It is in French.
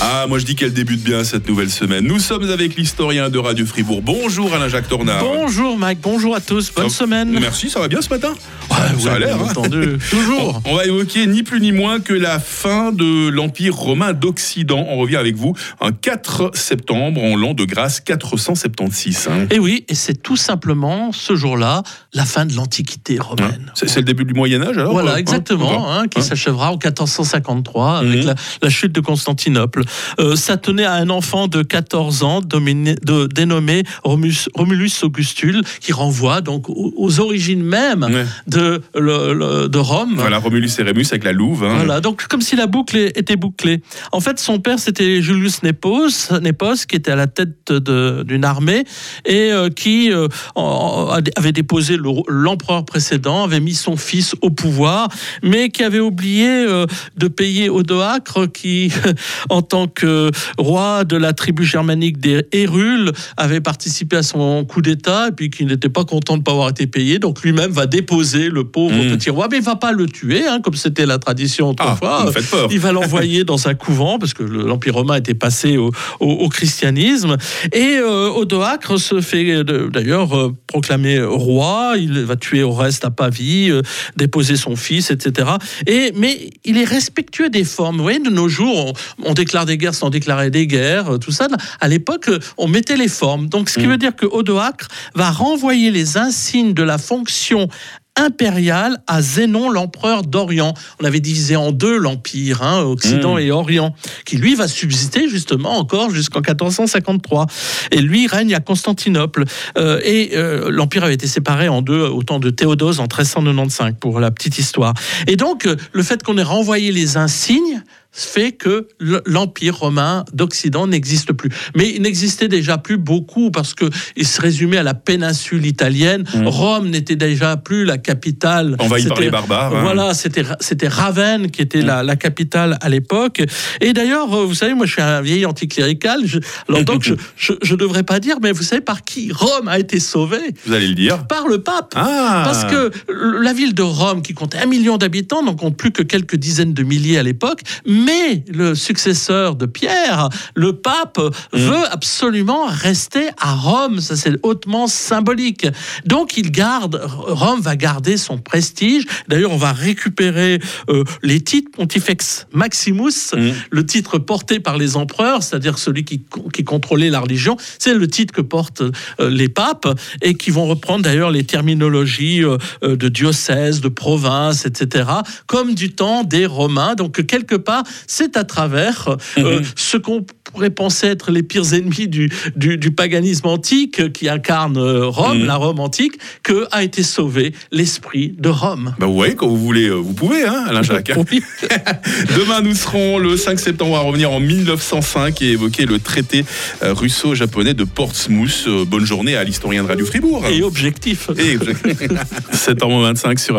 Ah, moi je dis qu'elle débute bien cette nouvelle semaine. Nous sommes avec l'historien de Radio Fribourg. Bonjour Alain-Jacques Tornard. Bonjour Mike, bonjour à tous, bonne semaine. Merci, ça va bien ce matin Ouais, Ça a l'air, hein. Toujours. On va évoquer ni plus ni moins que la fin de l'Empire romain d'Occident. On revient avec vous un 4 septembre en l'an de grâce 476. hein. Et oui, et c'est tout simplement ce jour-là la fin de l'Antiquité Hein romaine. C'est c'est le début du Moyen-Âge alors Voilà, euh, hein exactement, hein, qui Hein s'achèvera en 1453 avec Mhm. la, la chute de Constantinople. Euh, ça tenait à un enfant de 14 ans dominé- de- dénommé Romulus Augustule, qui renvoie donc aux, aux origines même Ouais. de, le- le- de Rome. Voilà, Romulus et Rémus avec la louve. hein. Voilà, donc comme si la boucle était bouclée. En fait, son père, c'était Julius Nepos, Nepos, qui était à la tête d'une armée et euh, qui euh, avait déposé le- l'empereur précédent, avait mis son fils au pouvoir, mais qui avait oublié de payer Odoacre, qui, en tant que roi de la tribu germanique des Hérules, avait participé à son coup d'État et puis qui n'était pas content de ne pas avoir été payé. Donc lui-même va déposer le pauvre Mm. petit roi, mais il va pas le tuer, hein, comme c'était la tradition Ah, autrefois. Il va l'envoyer dans un couvent parce que le- l'Empire romain était passé au, au- au christianisme. Et euh, Odoacre se fait euh, d'ailleurs euh, proclamer roi. Il va tuer Oreste à Pavie, euh, déposer son fils, etc. Et, mais il est respectueux des formes. Vous voyez, de nos jours, on, on déclare des guerres sans déclarer des guerres, euh, tout ça. À l'époque, euh, on mettait les formes. Donc, ce qui Mm. veut dire que Odoacre va renvoyer les insignes de la fonction impériale à Zénon, l'empereur d'Orient. On avait divisé en deux l'empire, hein, Occident Mm. et Orient, qui lui va subsister justement encore jusqu'en 1453. Et lui règne à Constantinople. Euh, et euh, l'empire avait été séparé en deux au temps de Théodose en 1395, pour la petite histoire. Et donc, le fait qu'on ait renvoyé les insignes fait que l'empire romain d'Occident n'existe plus. Mais il n'existait déjà plus beaucoup parce que il se résumait à la péninsule italienne. Mm. Rome n'était déjà plus la capitale. Envahi par les barbares. hein. voilà, c'était c'était Ravenne qui était la, la capitale à l'époque. Et d'ailleurs, euh, vous savez, moi, je suis un vieil anticlérical. Je, alors donc, je, je, je devrais pas dire, mais vous savez par qui Rome a été sauvée? Vous allez le dire. Par le pape. Ah Parce que la ville de Rome, qui comptait un million d'habitants, n'en compte plus que quelques dizaines de milliers à l'époque, mais le successeur de Pierre, le pape, Mm. veut absolument rester à Rome. Ça, c'est hautement symbolique. Donc, il garde, Rome va garder son prestige. D'ailleurs, on va récupérer euh, les titres Pontifex Maximus, Mm. le titre porté par les empereurs, c'est-à-dire celui qui, qui contrôlait la religion. C'est le titre que portent euh, les papes et qui vont reprendre d'ailleurs les terminologies euh, de diocèse, de province, etc., comme du temps des Romains. Donc, quelque part, c'est à travers euh, Mhm. ce qu'on pourrait penser être les pires ennemis du, du, du paganisme antique qui incarne euh, Rome, Mhm. la Rome antique, que a été sauvé l'esprit de Rome. Bah, vous voyez, quand vous voulez, euh, vous pouvez, hein, Alain Jacques. Oui. Demain, nous serons le 5 septembre à revenir en 1905 et évoquer le traité russo-japonais de Portsmouth. Bonne journée à l'historien de Radio Fribourg. Et objectif. Et 7h25 sur